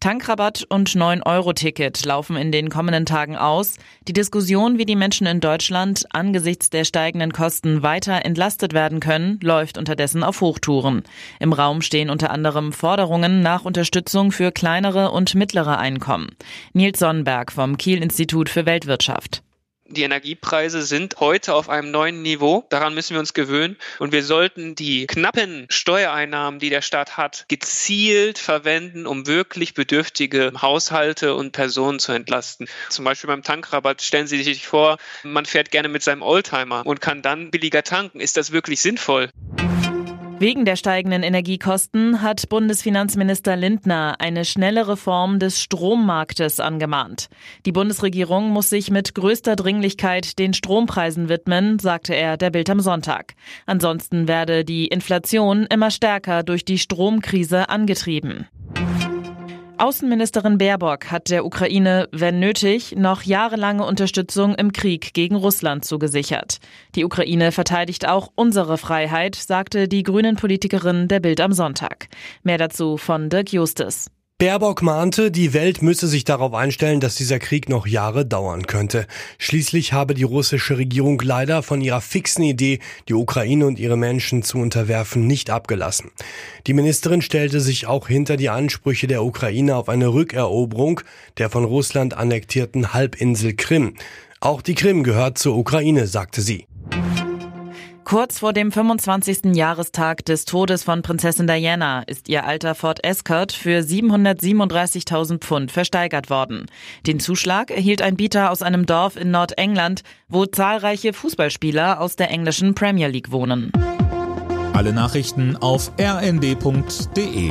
Tankrabatt und 9-Euro-Ticket laufen in den kommenden Tagen aus. Die Diskussion, wie die Menschen in Deutschland angesichts der steigenden Kosten weiter entlastet werden können, läuft unterdessen auf Hochtouren. Im Raum stehen unter anderem Forderungen nach Unterstützung für kleinere und mittlere Einkommen. Nils Sonnenberg vom Kiel Institut für Weltwirtschaft. Die Energiepreise sind heute auf einem neuen Niveau. Daran müssen wir uns gewöhnen. Und wir sollten die knappen Steuereinnahmen, die der Staat hat, gezielt verwenden, um wirklich bedürftige Haushalte und Personen zu entlasten. Zum Beispiel beim Tankrabatt stellen Sie sich vor, man fährt gerne mit seinem Oldtimer und kann dann billiger tanken. Ist das wirklich sinnvoll? Wegen der steigenden Energiekosten hat Bundesfinanzminister Lindner eine schnelle Reform des Strommarktes angemahnt. Die Bundesregierung muss sich mit größter Dringlichkeit den Strompreisen widmen, sagte er der Bild am Sonntag. Ansonsten werde die Inflation immer stärker durch die Stromkrise angetrieben. Außenministerin Baerbock hat der Ukraine, wenn nötig, noch jahrelange Unterstützung im Krieg gegen Russland zugesichert. Die Ukraine verteidigt auch unsere Freiheit, sagte die grünen Politikerin der Bild am Sonntag. Mehr dazu von Dirk Justus. Baerbock mahnte, die Welt müsse sich darauf einstellen, dass dieser Krieg noch Jahre dauern könnte. Schließlich habe die russische Regierung leider von ihrer fixen Idee, die Ukraine und ihre Menschen zu unterwerfen, nicht abgelassen. Die Ministerin stellte sich auch hinter die Ansprüche der Ukraine auf eine Rückeroberung der von Russland annektierten Halbinsel Krim. Auch die Krim gehört zur Ukraine, sagte sie. Kurz vor dem 25. Jahrestag des Todes von Prinzessin Diana ist ihr alter Ford Escort für 737.000 Pfund versteigert worden. Den Zuschlag erhielt ein Bieter aus einem Dorf in Nordengland, wo zahlreiche Fußballspieler aus der englischen Premier League wohnen. Alle Nachrichten auf rnd.de